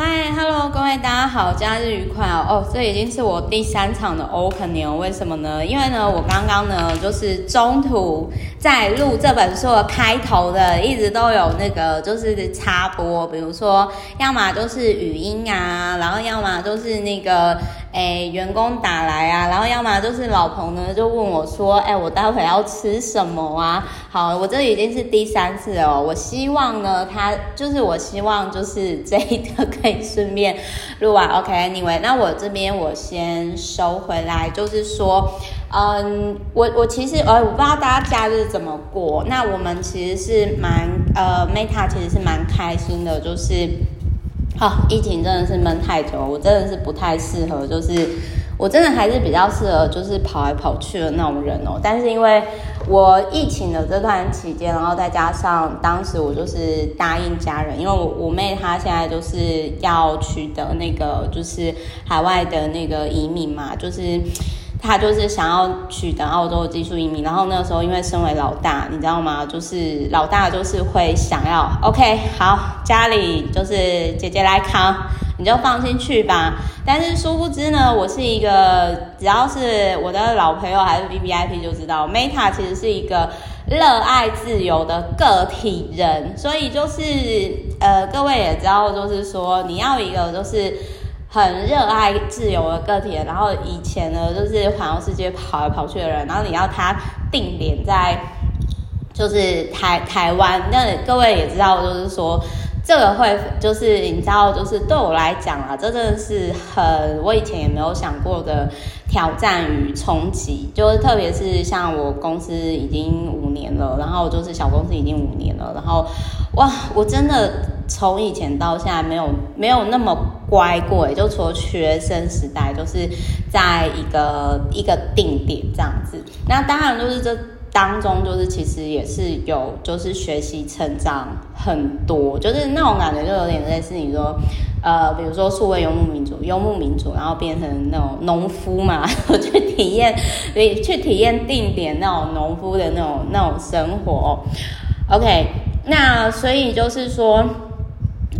嗨，Hello，各位大家好，假日愉快哦！哦，这已经是我第三场的 Open 年为什么呢？因为呢，我刚刚呢就是中途在录这本书的开头的，一直都有那个就是插播，比如说要么就是语音啊，然后要么就是那个。哎，员工打来啊，然后要么就是老彭呢就问我说，哎，我待会要吃什么啊？好，我这已经是第三次了哦。我希望呢，他就是我希望就是这一个可以顺便录完。OK，Anyway，那我这边我先收回来，就是说，嗯，我我其实呃，我不知道大家假日怎么过。那我们其实是蛮呃，Meta 其实是蛮开心的，就是。好、疫情真的是闷太久，我真的是不太适合，就是我真的还是比较适合，就是跑来跑去的那种人哦。但是因为我疫情的这段期间，然后再加上当时我就是答应家人，因为我我妹她现在就是要取得那个就是海外的那个移民嘛，就是。他就是想要取得澳洲技术移民，然后那时候因为身为老大，你知道吗？就是老大就是会想要，OK，好，家里就是姐姐来扛，你就放心去吧。但是殊不知呢，我是一个只要是我的老朋友还是 VVIP 就知道，Meta 其实是一个热爱自由的个体人，所以就是呃，各位也知道，就是说你要一个就是。很热爱自由的个体，然后以前呢，就是环游世界跑来跑去的人，然后你要他定点在就是台台湾，那各位也知道，就是说这个会就是你知道，就是对我来讲啊，这真的是很我以前也没有想过的挑战与冲击，就是特别是像我公司已经五年了，然后就是小公司已经五年了，然后哇，我真的。从以前到现在没有没有那么乖过，就除了学生时代，就是在一个一个定点这样子。那当然就是这当中就是其实也是有就是学习成长很多，就是那种感觉就有点类似你说呃，比如说数位游牧民族，游牧民族，然后变成那种农夫嘛，去体验，去体验定点那种农夫的那种那种生活。OK，那所以就是说。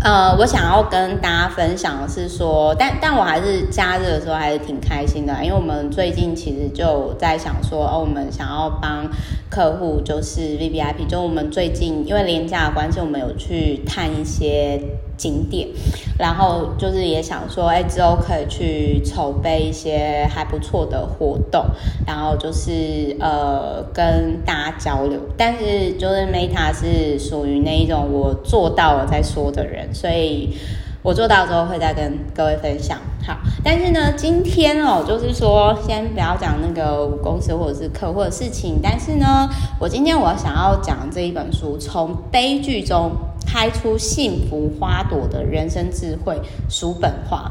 呃，我想要跟大家分享的是说，但但我还是加热的时候还是挺开心的，因为我们最近其实就在想说，哦，我们想要帮客户就是 VVIP，就我们最近因为廉价的关系，我们有去探一些。景点，然后就是也想说，哎，之后可以去筹备一些还不错的活动，然后就是呃跟大家交流。但是就是 Meta 是属于那一种我做到了再说的人，所以我做到之后会再跟各位分享。好，但是呢，今天哦，就是说先不要讲那个公司或者是客户的事情，但是呢，我今天我想要讲这一本书，从悲剧中。开出幸福花朵的人生智慧，书本化。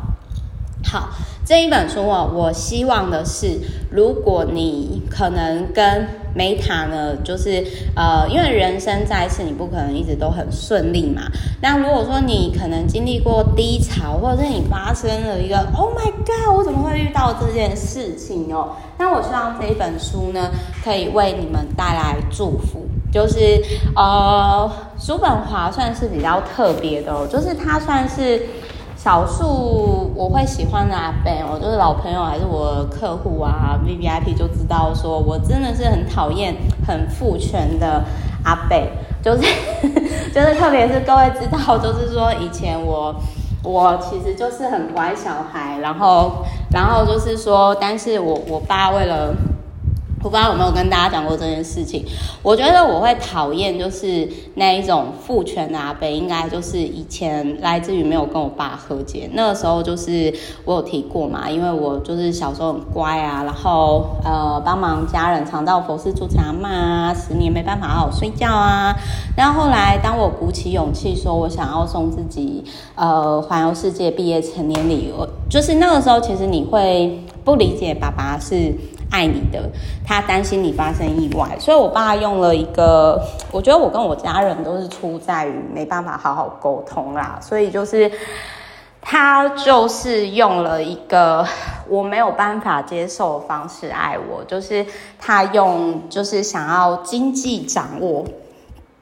好，这一本书哦，我希望的是，如果你可能跟 Meta 呢，就是呃，因为人生在世，你不可能一直都很顺利嘛。那如果说你可能经历过低潮，或者是你发生了一个 Oh my God，我怎么会遇到这件事情哦？那我希望这一本书呢，可以为你们带来祝福。就是呃，叔本华算是比较特别的，就是他算是。少数我会喜欢的阿贝，我就是老朋友还是我客户啊，VVIP 就知道说我真的是很讨厌很父权的阿贝，就是 就是特别是各位知道，就是说以前我我其实就是很乖小孩，然后然后就是说，但是我我爸为了。我不知道有没有跟大家讲过这件事情。我觉得我会讨厌就是那一种父权的阿伯，应该就是以前来自于没有跟我爸和解。那个时候就是我有提过嘛，因为我就是小时候很乖啊，然后呃帮忙家人常到佛寺住茶嘛，十年没办法好好睡觉啊。然后后来当我鼓起勇气说我想要送自己呃环游世界毕业成年礼，我就是那个时候其实你会不理解爸爸是。爱你的，他担心你发生意外，所以我爸用了一个，我觉得我跟我家人都是出在于没办法好好沟通啦，所以就是他就是用了一个我没有办法接受的方式爱我，就是他用就是想要经济掌握。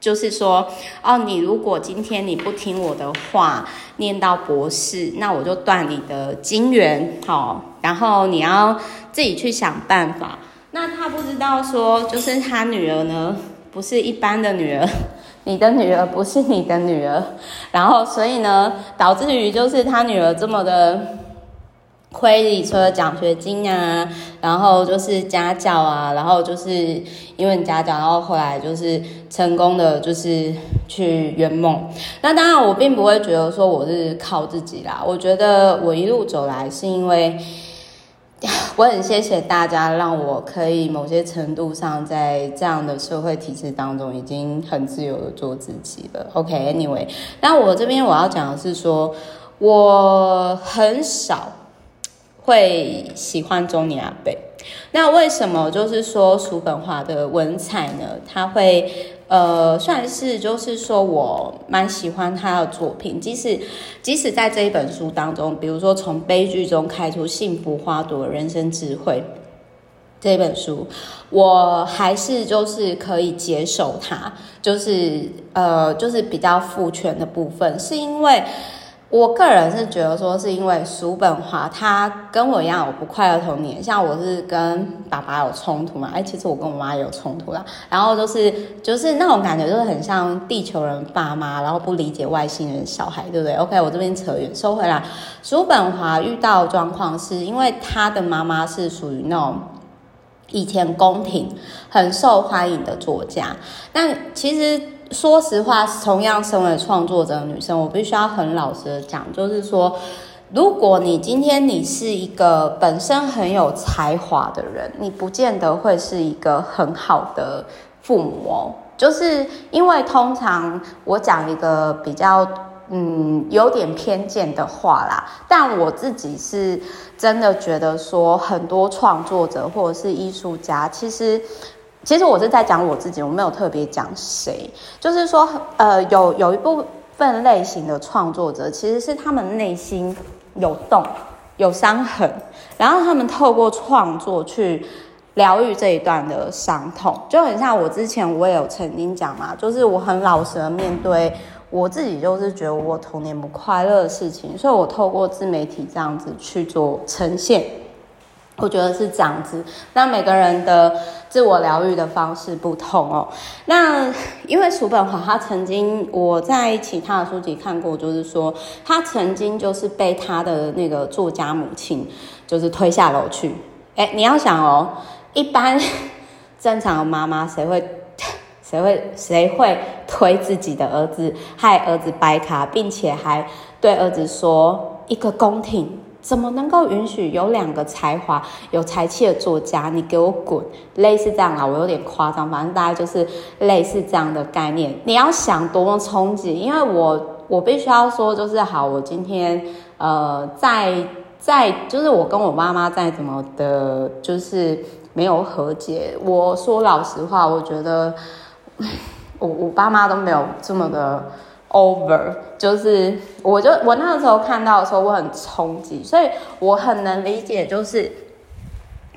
就是说，哦，你如果今天你不听我的话，念到博士，那我就断你的金援，好，然后你要自己去想办法。那他不知道说，就是他女儿呢，不是一般的女儿，你的女儿不是你的女儿，然后所以呢，导致于就是他女儿这么的。亏你除了奖学金啊，然后就是家教啊，然后就是因为家教，然后后来就是成功的就是去圆梦。那当然，我并不会觉得说我是靠自己啦。我觉得我一路走来是因为 我很谢谢大家，让我可以某些程度上在这样的社会体制当中已经很自由的做自己了。OK，Anyway，那我这边我要讲的是说，我很少。会喜欢中年阿伯，那为什么就是说叔本华的文采呢？他会呃算是就是说我蛮喜欢他的作品，即使即使在这一本书当中，比如说从悲剧中开出幸福花朵人生智慧这本书，我还是就是可以接受它，就是呃就是比较父权的部分，是因为。我个人是觉得说，是因为叔本华他跟我一样有不快乐童年，像我是跟爸爸有冲突嘛，哎，其实我跟我妈有冲突啦。然后就是就是那种感觉，就是很像地球人爸妈，然后不理解外星人小孩，对不对？OK，我这边扯远，收回来。叔本华遇到状况是因为他的妈妈是属于那种以前宫廷很受欢迎的作家，但其实。说实话，同样身为创作者的女生，我必须要很老实的讲，就是说，如果你今天你是一个本身很有才华的人，你不见得会是一个很好的父母。就是因为通常我讲一个比较嗯有点偏见的话啦，但我自己是真的觉得说，很多创作者或者是艺术家，其实。其实我是在讲我自己，我没有特别讲谁。就是说，呃，有有一部分类型的创作者，其实是他们内心有洞、有伤痕，然后他们透过创作去疗愈这一段的伤痛，就很像我之前我也有曾经讲嘛，就是我很老实的面对我自己，就是觉得我童年不快乐的事情，所以我透过自媒体这样子去做呈现。我觉得是这样子，那每个人的自我疗愈的方式不同哦。那因为叔本华他曾经我在其他的书籍看过，就是说他曾经就是被他的那个作家母亲就是推下楼去。哎，你要想哦，一般正常的妈妈谁会 谁会谁会推自己的儿子，害儿子掰卡，并且还对儿子说一个宫廷。怎么能够允许有两个才华、有才气的作家？你给我滚！类似这样啦，我有点夸张，反正大概就是类似这样的概念。你要想多么冲击，因为我我必须要说，就是好，我今天呃，在在就是我跟我妈妈在怎么的，就是没有和解。我说老实话，我觉得 我我爸妈都没有这么的。Over 就是，我就我那个时候看到的时候，我很冲击，所以我很能理解，就是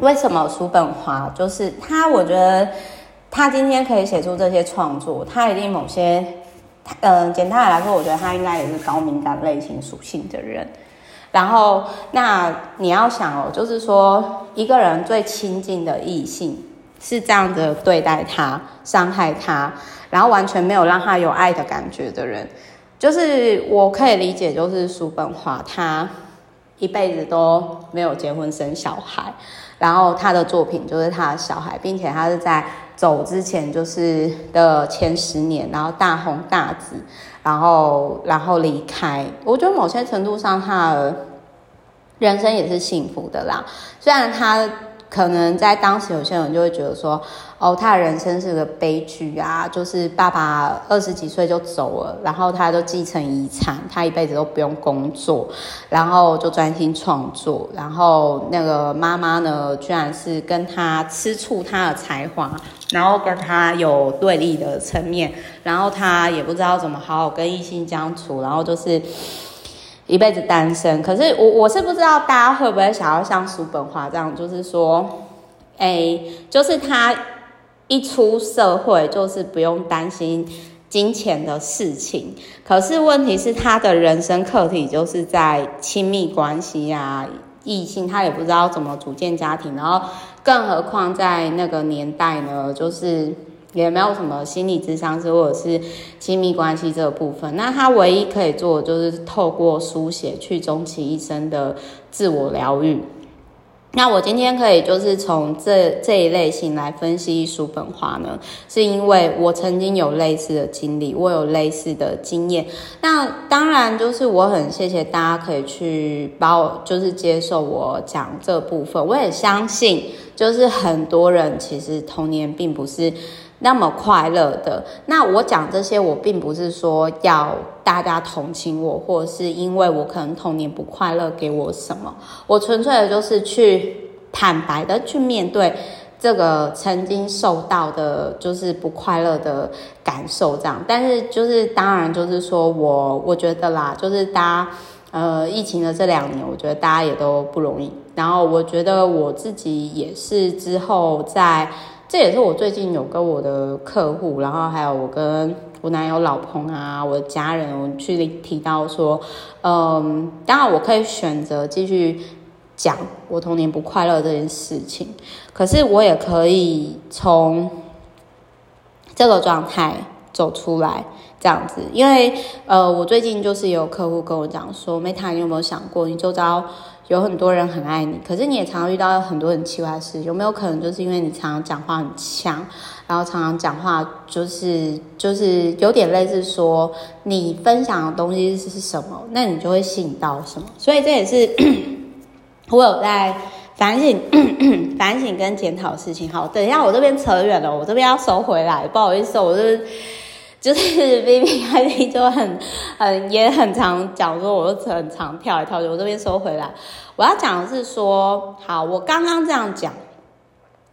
为什么叔本华就是他，我觉得他今天可以写出这些创作，他一定某些，嗯、简单的来说，我觉得他应该也是高敏感类型属性的人。然后，那你要想哦，就是说一个人最亲近的异性是这样的对待他，伤害他。然后完全没有让他有爱的感觉的人，就是我可以理解，就是叔本华他一辈子都没有结婚生小孩，然后他的作品就是他的小孩，并且他是在走之前就是的前十年，然后大红大紫，然后然后离开。我觉得某些程度上，他人生也是幸福的啦，虽然他。可能在当时，有些人就会觉得说，哦，他的人生是个悲剧啊，就是爸爸二十几岁就走了，然后他就继承遗产，他一辈子都不用工作，然后就专心创作，然后那个妈妈呢，居然是跟他吃醋他的才华，然后跟他有对立的层面，然后他也不知道怎么好好跟异性相处，然后就是。一辈子单身，可是我我是不知道大家会不会想要像叔本华这样，就是说，哎、就是他一出社会，就是不用担心金钱的事情。可是问题是，他的人生课题就是在亲密关系啊，异性，他也不知道怎么组建家庭，然后更何况在那个年代呢，就是。也没有什么心理咨商师或者是亲密关系这个部分，那他唯一可以做的就是透过书写去终其一生的自我疗愈。那我今天可以就是从这这一类型来分析叔本华呢，是因为我曾经有类似的经历，我有类似的经验。那当然就是我很谢谢大家可以去把我就是接受我讲这部分，我也相信就是很多人其实童年并不是。那么快乐的，那我讲这些，我并不是说要大家同情我，或者是因为我可能童年不快乐给我什么，我纯粹的就是去坦白的去面对这个曾经受到的，就是不快乐的感受这样。但是就是当然就是说我我觉得啦，就是大家呃疫情的这两年，我觉得大家也都不容易。然后我觉得我自己也是之后在。这也是我最近有跟我的客户，然后还有我跟我男友、老公啊，我的家人，我去提到说，嗯，当然我可以选择继续讲我童年不快乐这件事情，可是我也可以从这个状态走出来，这样子，因为呃，我最近就是有客户跟我讲说，Meta，你有没有想过，你周遭有很多人很爱你，可是你也常常遇到很多很奇怪的事，有没有可能就是因为你常常讲话很呛，然后常常讲话就是就是有点类似说你分享的东西是什么，那你就会吸引到什么。所以这也是 我有在反省、反省跟检讨事情。好，等一下我这边扯远了，我这边要收回来，不好意思，我这边。就是 B B I D 就很很也很常讲说，我就很常跳一跳，就我这边收回来。我要讲的是说，好，我刚刚这样讲，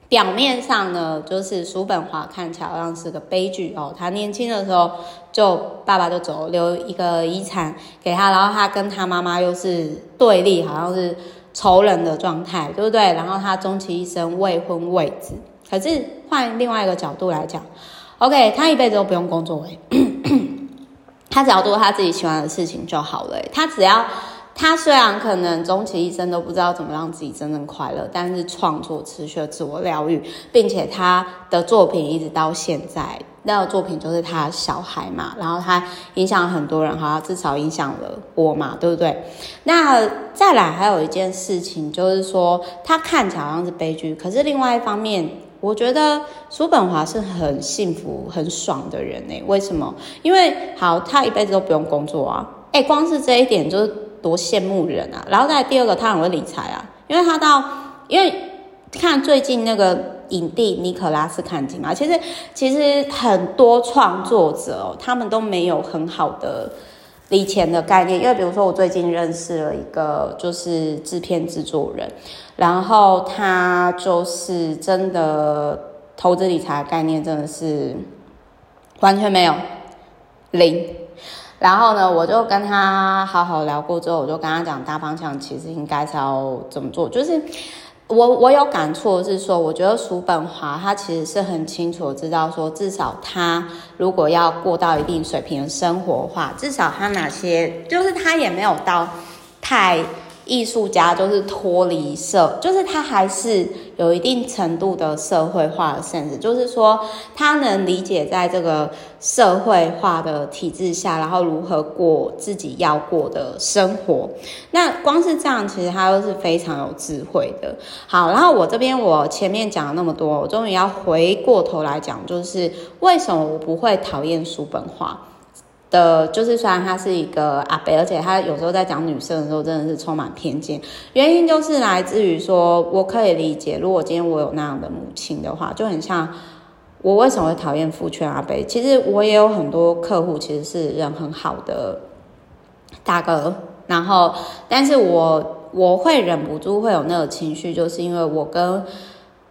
表面上呢，就是叔本华看起来好像是个悲剧哦。他年轻的时候就爸爸就走，留一个遗产给他，然后他跟他妈妈又是对立，好像是仇人的状态，对不对？然后他终其一生未婚未子。可是换另外一个角度来讲。OK，他一辈子都不用工作，他只要做他自己喜欢的事情就好了。他只要，他虽然可能终其一生都不知道怎么让自己真正快乐，但是创作持续自我疗愈，并且他的作品一直到现在，那个作品就是他小孩嘛，然后他影响很多人，好像至少影响了我嘛，对不对？那再来还有一件事情，就是说他看起来好像是悲剧，可是另外一方面。我觉得叔本华是很幸福、很爽的人呢。为什么？因为好，他一辈子都不用工作啊。哎，光是这一点就是多羡慕人啊。然后再第二个，他很会理财啊。因为他到，因为看最近那个影帝尼可拉斯坎金嘛，其实其实很多创作者哦，他们都没有很好的。理钱的概念，因为比如说我最近认识了一个就是制片制作人，然后他就是真的投资理财概念真的是完全没有零，然后呢，我就跟他好好聊过之后，我就跟他讲大方向，其实应该是要怎么做，就是。我我有感触是说，我觉得叔本华他其实是很清楚知道说，至少他如果要过到一定水平的生活的话，至少他哪些就是他也没有到太。艺术家就是脱离社，就是他还是有一定程度的社会化的限制就是说他能理解在这个社会化的体制下，然后如何过自己要过的生活。那光是这样，其实他都是非常有智慧的。好，然后我这边我前面讲了那么多，我终于要回过头来讲，就是为什么我不会讨厌叔本华。的，就是虽然他是一个阿伯，而且他有时候在讲女生的时候，真的是充满偏见。原因就是来自于说，我可以理解，如果今天我有那样的母亲的话，就很像我为什么会讨厌父权阿伯。其实我也有很多客户，其实是人很好的大哥，然后，但是我我会忍不住会有那个情绪，就是因为我跟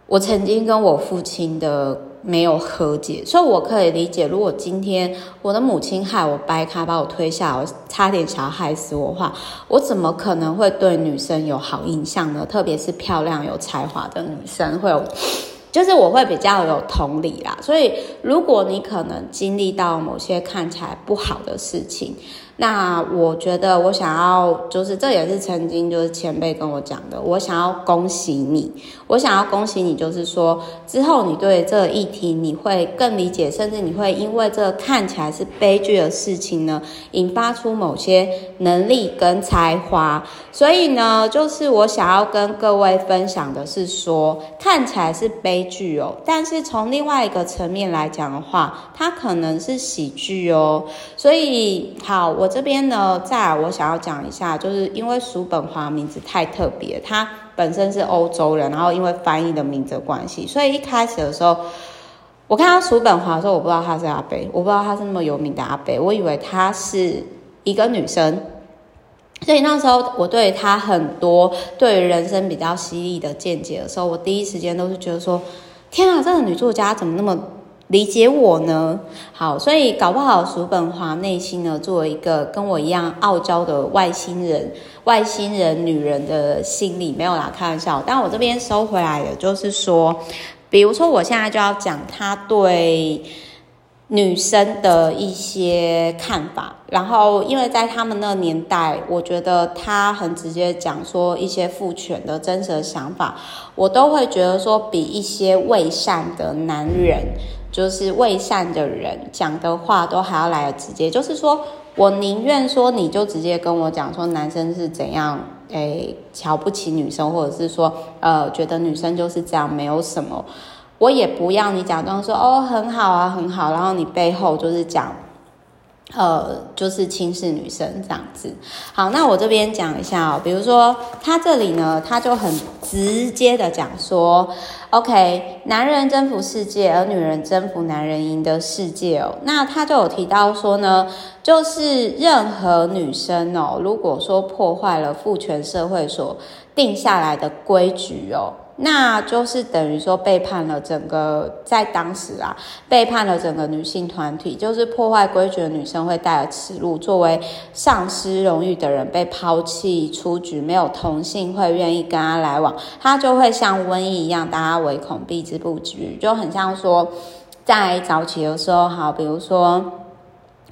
我曾经跟我父亲的。没有和解，所以我可以理解，如果今天我的母亲害我掰开，把我推下，我差点想要害死我的话，我怎么可能会对女生有好印象呢？特别是漂亮有才华的女生会有 就是我会比较有同理啦。所以如果你可能经历到某些看起来不好的事情。那我觉得，我想要就是这也是曾经就是前辈跟我讲的，我想要恭喜你，我想要恭喜你，就是说之后你对这个议题你会更理解，甚至你会因为这个看起来是悲剧的事情呢，引发出某些能力跟才华。所以呢，就是我想要跟各位分享的是说，看起来是悲剧哦，但是从另外一个层面来讲的话，它可能是喜剧哦。所以好，我。这边呢，再来我想要讲一下，就是因为叔本华名字太特别，他本身是欧洲人，然后因为翻译的名字关系，所以一开始的时候，我看到叔本华的时候，我不知道他是阿伯，我不知道他是那么有名的阿伯，我以为他是一个女生，所以那时候我对他很多对人生比较犀利的见解的时候，我第一时间都是觉得说，天啊，这个女作家怎么那么理解我呢？好，所以搞不好叔本华内心呢，作为一个跟我一样傲娇的外星人，外星人女人的心理没有啦，开玩笑。但我这边收回来的，就是说，比如说我现在就要讲他对女生的一些看法，然后因为在他们那个年代，我觉得他很直接讲说一些父权的真实的想法，我都会觉得说比一些伪善的男人。就是未善的人讲的话都还要来得直接，就是说我宁愿说你就直接跟我讲说男生是怎样，诶，瞧不起女生，或者是说呃觉得女生就是这样，没有什么，我也不要你假装说哦很好啊很好，然后你背后就是讲。呃，就是轻视女生这样子。好，那我这边讲一下哦，比如说他这里呢，他就很直接的讲说，OK，男人征服世界，而女人征服男人赢得世界哦。那他就有提到说呢，就是任何女生哦，如果说破坏了父权社会所定下来的规矩哦。那就是等于说背叛了整个，在当时啊，背叛了整个女性团体，就是破坏规矩的女生会带着耻辱，作为丧失荣誉的人被抛弃出局，没有同性会愿意跟他来往，他就会像瘟疫一样，大家唯恐避之不及，就很像说在早期的时候，好，比如说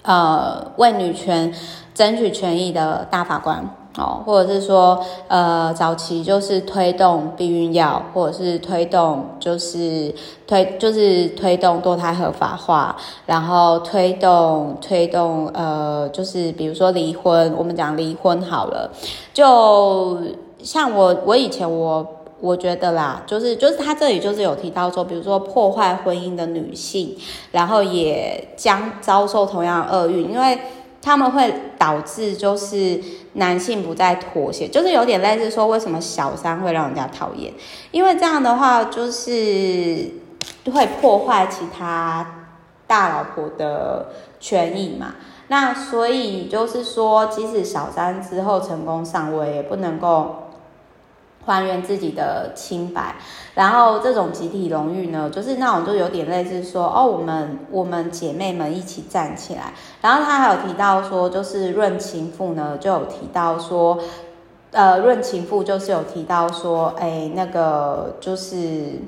呃为女权争取权益的大法官。哦，或者是说，呃，早期就是推动避孕药，或者是推动就是推就是推动堕胎合法化，然后推动推动呃，就是比如说离婚，我们讲离婚好了，就像我我以前我我觉得啦，就是就是他这里就是有提到说，比如说破坏婚姻的女性，然后也将遭受同样厄运，因为。他们会导致就是男性不再妥协，就是有点类似说，为什么小三会让人家讨厌？因为这样的话就是会破坏其他大老婆的权益嘛。那所以就是说，即使小三之后成功上位，也不能够。还原自己的清白，然后这种集体荣誉呢，就是那种就有点类似说，哦，我们我们姐妹们一起站起来。然后他还有提到说，就是润情妇呢，就有提到说，呃，论情妇就是有提到说，哎，那个就是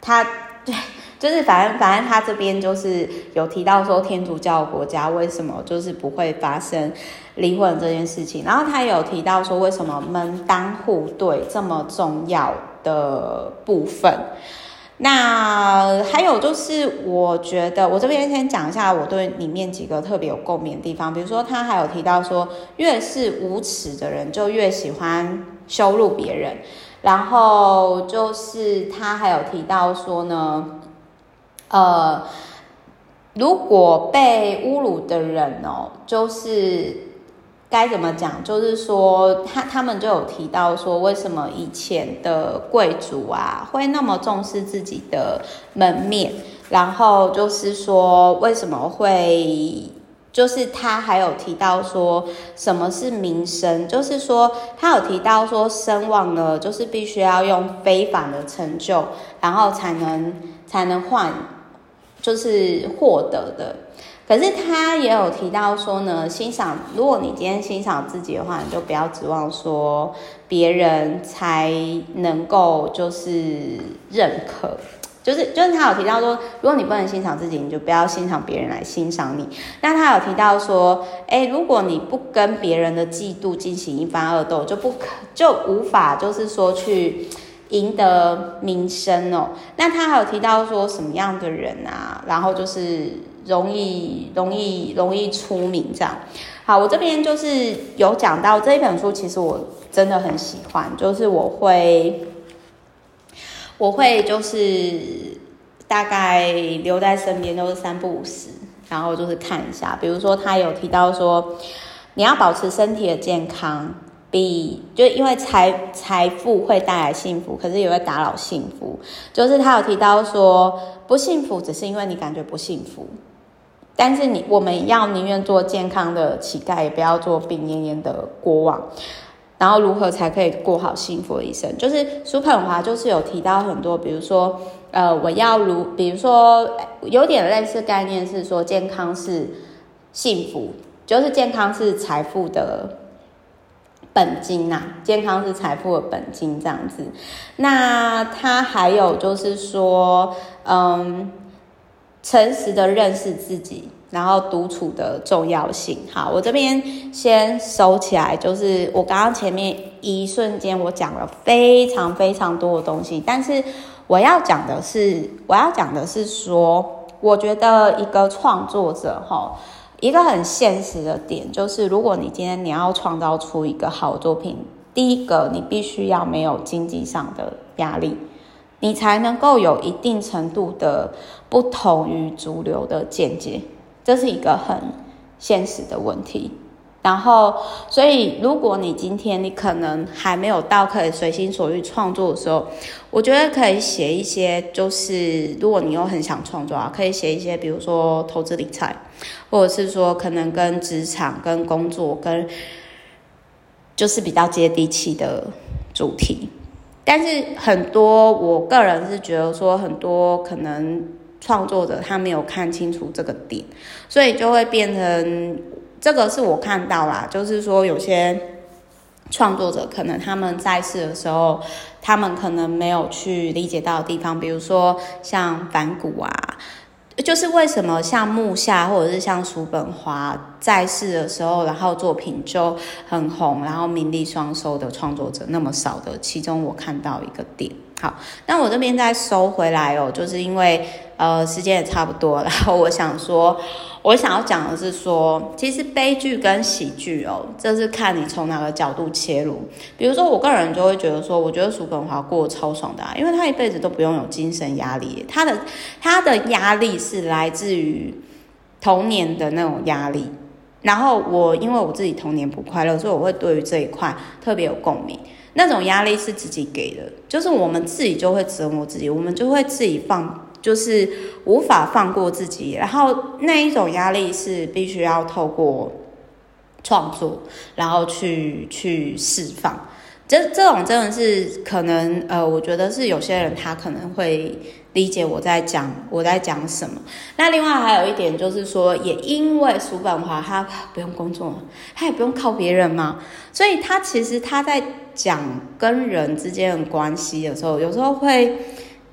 他对。就是反正反正他这边就是有提到说天主教国家为什么就是不会发生离婚这件事情，然后他有提到说为什么门当户对这么重要的部分。那还有就是我觉得我这边先讲一下我对里面几个特别有共鸣的地方，比如说他还有提到说越是无耻的人就越喜欢羞辱别人，然后就是他还有提到说呢。呃，如果被侮辱的人哦，就是该怎么讲？就是说，他他们就有提到说，为什么以前的贵族啊会那么重视自己的门面？然后就是说，为什么会？就是他还有提到说，什么是名声？就是说，他有提到说，声望呢，就是必须要用非凡的成就，然后才能才能换。就是获得的，可是他也有提到说呢，欣赏，如果你今天欣赏自己的话，你就不要指望说别人才能够就是认可。就是就是他有提到说，如果你不能欣赏自己，你就不要欣赏别人来欣赏你。那他有提到说，哎，如果你不跟别人的嫉妒进行一番恶斗，就不可就无法就是说去赢得名声哦。那他还有提到说什么样的人啊，然后就是容易容易容易出名这样。好，我这边就是有讲到这一本书，其实我真的很喜欢，就是我会。我会就是大概留在身边，都是三不五时，然后就是看一下。比如说，他有提到说，你要保持身体的健康，比就因为财财富会带来幸福，可是也会打扰幸福。就是他有提到说，不幸福只是因为你感觉不幸福，但是你我们要宁愿做健康的乞丐，也不要做病恹恹的国王。然后如何才可以过好幸福的一生？就是苏本华就是有提到很多，比如说，呃，我要如，比如说，有点类似概念是说，健康是幸福，就是健康是财富的本金呐、啊，健康是财富的本金这样子。那他还有就是说，嗯，诚实的认识自己。然后独处的重要性，好，我这边先收起来。就是我刚刚前面一瞬间我讲了非常非常多的东西，但是我要讲的是，我要讲的是说，我觉得一个创作者哈，一个很现实的点就是，如果你今天你要创造出一个好作品，第一个你必须要没有经济上的压力，你才能够有一定程度的不同于主流的见解。这是一个很现实的问题，然后，所以如果你今天你可能还没有到可以随心所欲创作的时候，我觉得可以写一些，就是如果你又很想创作啊，可以写一些，比如说投资理财，或者是说可能跟职场、跟工作、跟就是比较接地气的主题。但是很多，我个人是觉得说很多可能。创作者他没有看清楚这个点，所以就会变成这个是我看到啦，就是说有些创作者可能他们在世的时候，他们可能没有去理解到的地方，比如说像梵谷啊，就是为什么像木下或者是像叔本华在世的时候，然后作品就很红，然后名利双收的创作者那么少的，其中我看到一个点。好，那我这边再收回来哦，就是因为呃时间也差不多，然后我想说，我想要讲的是说，其实悲剧跟喜剧哦，这是看你从哪个角度切入。比如说，我个人就会觉得说，我觉得叔本华过超爽的啊，因为他一辈子都不用有精神压力，他的他的压力是来自于童年的那种压力。然后我因为我自己童年不快乐，所以我会对于这一块特别有共鸣。那种压力是自己给的，就是我们自己就会折磨自己，我们就会自己放，就是无法放过自己。然后那一种压力是必须要透过创作，然后去去释放。这这种真的是可能，呃，我觉得是有些人他可能会理解我在讲我在讲什么。那另外还有一点就是说，也因为叔本华他不用工作，他也不用靠别人嘛，所以他其实他在讲跟人之间的关系的时候，有时候会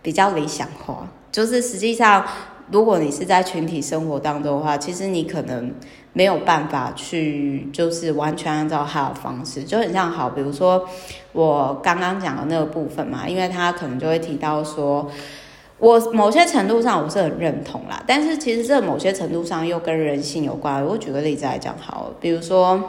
比较理想化。就是实际上，如果你是在群体生活当中的话，其实你可能。没有办法去，就是完全按照他的方式，就很像好，比如说我刚刚讲的那个部分嘛，因为他可能就会提到说，我某些程度上我是很认同啦，但是其实这某些程度上又跟人性有关。我举个例子来讲好了，比如说，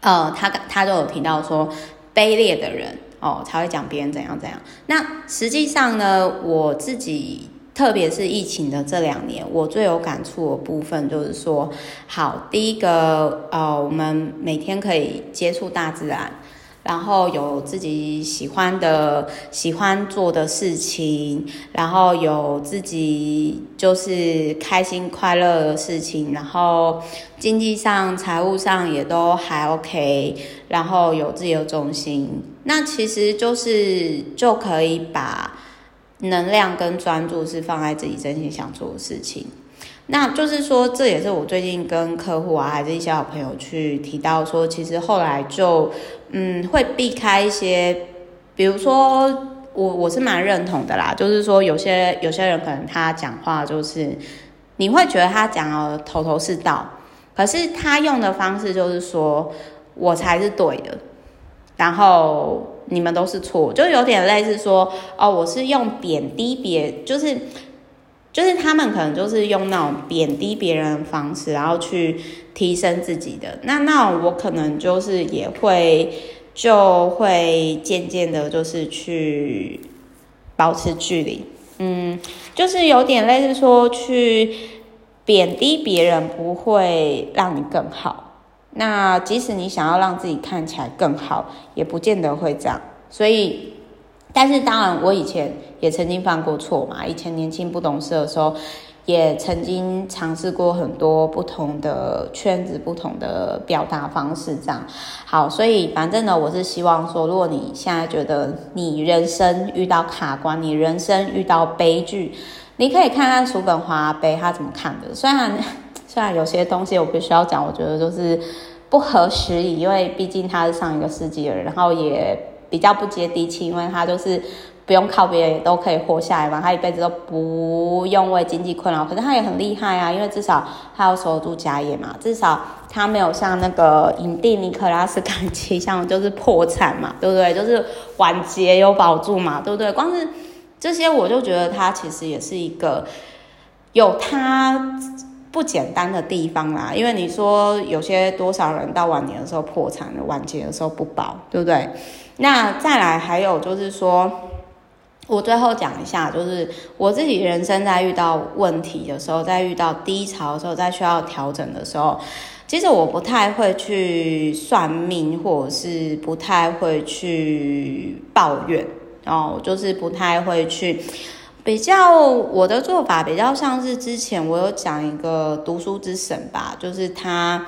呃，他他就有提到说，卑劣的人哦才会讲别人怎样怎样。那实际上呢，我自己。特别是疫情的这两年，我最有感触的部分就是说，好，第一个，呃，我们每天可以接触大自然，然后有自己喜欢的、喜欢做的事情，然后有自己就是开心快乐的事情，然后经济上、财务上也都还 OK，然后有自己的中心，那其实就是就可以把。能量跟专注是放在自己真心想做的事情，那就是说，这也是我最近跟客户啊，还是一些好朋友去提到说，其实后来就嗯会避开一些，比如说我我是蛮认同的啦，就是说有些有些人可能他讲话就是你会觉得他讲的头头是道，可是他用的方式就是说我才是对的，然后你们都是错，就有点类似说哦，我是用贬低别，就是。就是他们可能就是用那种贬低别人的方式，然后去提升自己的。那那我可能就是也会就会渐渐的，就是去保持距离。嗯，就是有点类似说去贬低别人，不会让你更好。那即使你想要让自己看起来更好，也不见得会这样。所以。但是当然，我以前也曾经犯过错嘛。以前年轻不懂事的时候，也曾经尝试过很多不同的圈子、不同的表达方式，这样。好，所以反正呢，我是希望说，如果你现在觉得你人生遇到卡关，你人生遇到悲剧，你可以看看叔本华阿伯他怎么看的。虽然 虽然有些东西我必须要讲，我觉得就是不合时宜，因为毕竟他是上一个世纪的人，然后也。比较不接地气，因为他就是不用靠别人都可以活下来嘛，他一辈子都不用为经济困扰。可是他也很厉害啊，因为至少他要守住家业嘛，至少他没有像那个影帝尼可拉斯凯奇像就是破产嘛，对不对？就是晚节有保住嘛，对不对？光是这些我就觉得他其实也是一个有他不简单的地方啦。因为你说有些多少人到晚年的时候破产了，晚节的时候不保，对不对？那再来还有就是说，我最后讲一下，就是我自己人生在遇到问题的时候，在遇到低潮的时候，在需要调整的时候，其实我不太会去算命，或者是不太会去抱怨，然后就是不太会去比较。我的做法比较像是之前我有讲一个读书之神吧，就是他。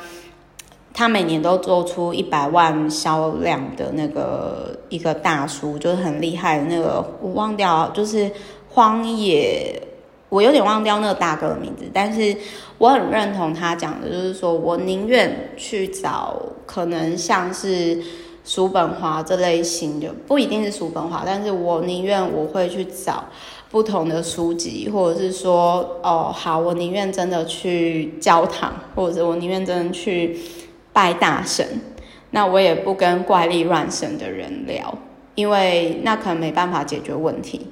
他每年都做出一百万销量的那个一个大书，就是很厉害的那个，我忘掉，就是荒野，我有点忘掉那个大哥的名字，但是我很认同他讲的，就是说我宁愿去找可能像是叔本华这类型的，不一定是叔本华，但是我宁愿我会去找不同的书籍，或者是说，哦，好，我宁愿真的去教堂，或者我宁愿真的去。拜大神，那我也不跟怪力乱神的人聊，因为那可能没办法解决问题，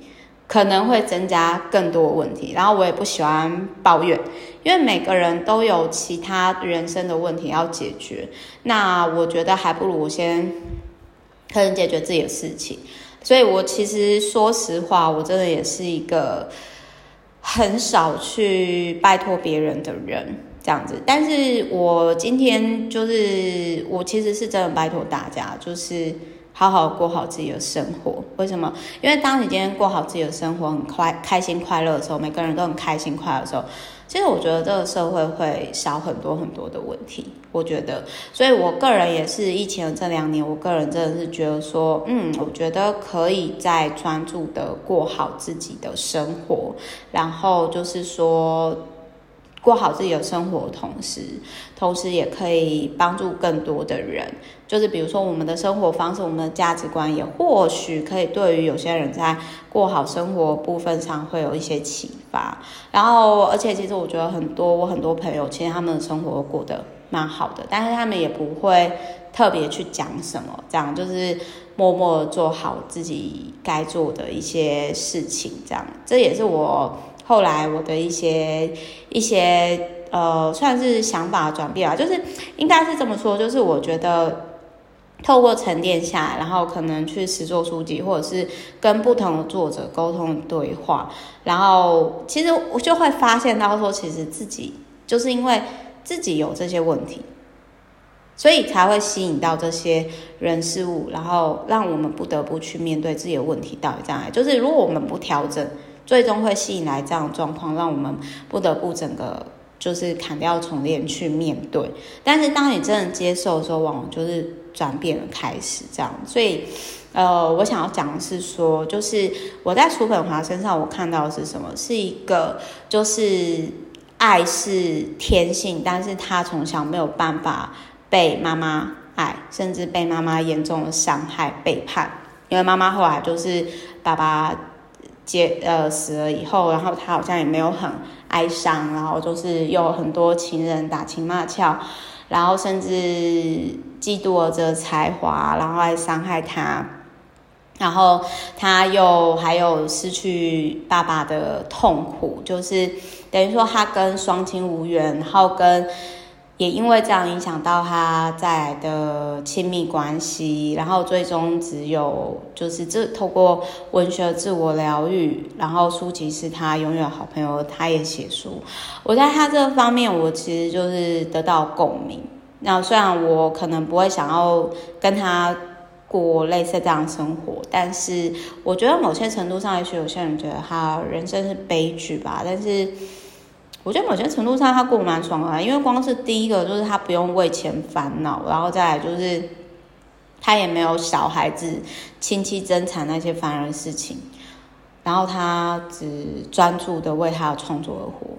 可能会增加更多问题。然后我也不喜欢抱怨，因为每个人都有其他人生的问题要解决。那我觉得还不如我先可能解决自己的事情。所以我其实说实话，我真的也是一个很少去拜托别人的人。这样子，但是我今天就是我其实是真的拜托大家，就是好好过好自己的生活。为什么？因为当你今天过好自己的生活，很快开心快乐的时候，每个人都很开心快乐的时候，其实我觉得这个社会会少很多很多的问题。我觉得，所以我个人也是疫情这两年，我个人真的是觉得说，嗯，我觉得可以再专注的过好自己的生活，然后就是说。过好自己的生活同时，同时也可以帮助更多的人。就是比如说，我们的生活方式、我们的价值观，也或许可以对于有些人在过好生活部分上会有一些启发。然后，而且其实我觉得很多我很多朋友，其实他们的生活过得蛮好的，但是他们也不会特别去讲什么，这样就是默默做好自己该做的一些事情。这样，这也是我。后来我的一些一些呃，算是想法转变啊，就是应该是这么说，就是我觉得透过沉淀下来，然后可能去实作书籍，或者是跟不同的作者沟通对话，然后其实我就会发现到说，其实自己就是因为自己有这些问题，所以才会吸引到这些人事物，然后让我们不得不去面对自己的问题到底在哪里。就是如果我们不调整。最终会吸引来这样的状况，让我们不得不整个就是砍掉重练去面对。但是当你真的接受的时候，往往就是转变的开始这样。所以，呃，我想要讲的是说，就是我在楚本华身上我看到的是什么？是一个就是爱是天性，但是他从小没有办法被妈妈爱，甚至被妈妈严重的伤害、背叛。因为妈妈后来就是爸爸接呃死了以后，然后他好像也没有很哀伤，然后就是有很多情人打情骂俏，然后甚至嫉妒儿子的才华，然后还伤害他。然后他又还有失去爸爸的痛苦，就是等于说他跟双亲无缘，然后跟也因为这样影响到他再来的亲密关系，然后最终只有就是这透过文学自我疗愈，然后书籍是他永远好朋友，他也写书。我在他这方面，我其实就是得到共鸣。那虽然我可能不会想要跟他。过类似这样生活，但是我觉得某些程度上，也许有些人觉得他人生是悲剧吧。但是我觉得某些程度上，他过蛮爽的，因为光是第一个就是他不用为钱烦恼，然后再来就是他也没有小孩子、亲戚争产那些烦人事情，然后他只专注的为他的创作而活，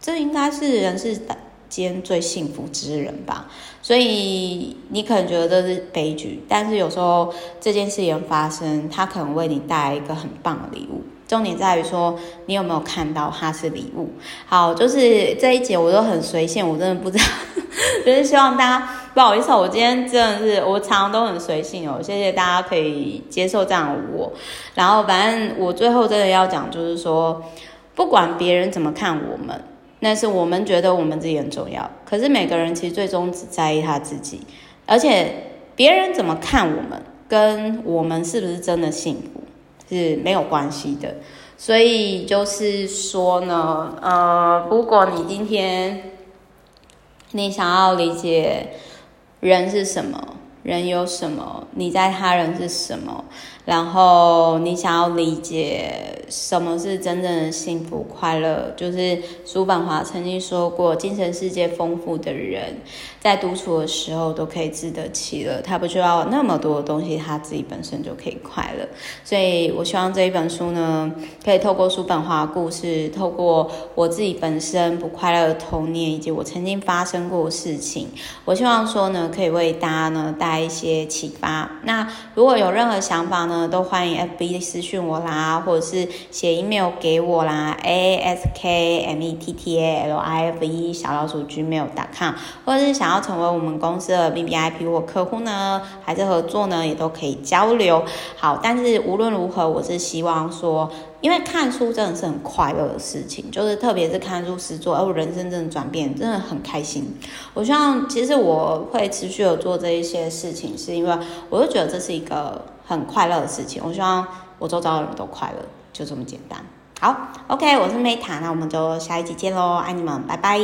这应该是人世间最幸福之人吧，所以你可能觉得这是悲剧，但是有时候这件事情发生，他可能为你带来一个很棒的礼物。重点在于说，你有没有看到它是礼物？好，就是这一节我都很随性，我真的不知道，就是希望大家不好意思，我今天真的是我常常都很随性哦，谢谢大家可以接受这样我。然后反正我最后真的要讲，就是说，不管别人怎么看我们。那是我们觉得我们自己很重要，可是每个人其实最终只在意他自己，而且别人怎么看我们，跟我们是不是真的幸福是没有关系的。所以就是说呢，呃，如果你今天你想要理解人是什么，人有什么，你在他人是什么，然后你想要理解。什么是真正的幸福快乐？就是叔本华曾经说过，精神世界丰富的人，在独处的时候都可以自得其乐，他不需要那么多的东西，他自己本身就可以快乐。所以我希望这一本书呢，可以透过叔本华故事，透过我自己本身不快乐的童年，以及我曾经发生过的事情，我希望说呢，可以为大家呢带一些启发。那如果有任何想法呢，都欢迎 FB 私讯我啦，或者是。写 email 给我啦，a s k m e t t a l i f e 小老鼠 gmail.com，或者是想要成为我们公司的 VVIP 或客户呢，还是合作呢，也都可以交流。好，但是无论如何，我是希望说，因为看书真的是很快乐的事情，就是特别是看书实作，而我人生真的转变，真的很开心。我希望，其实我会持续的做这一些事情，是因为我就觉得这是一个很快乐的事情。我希望我周遭的人都快乐。就这么简单。好，OK，我是美塔那我们就下一集见喽，爱你们，拜拜。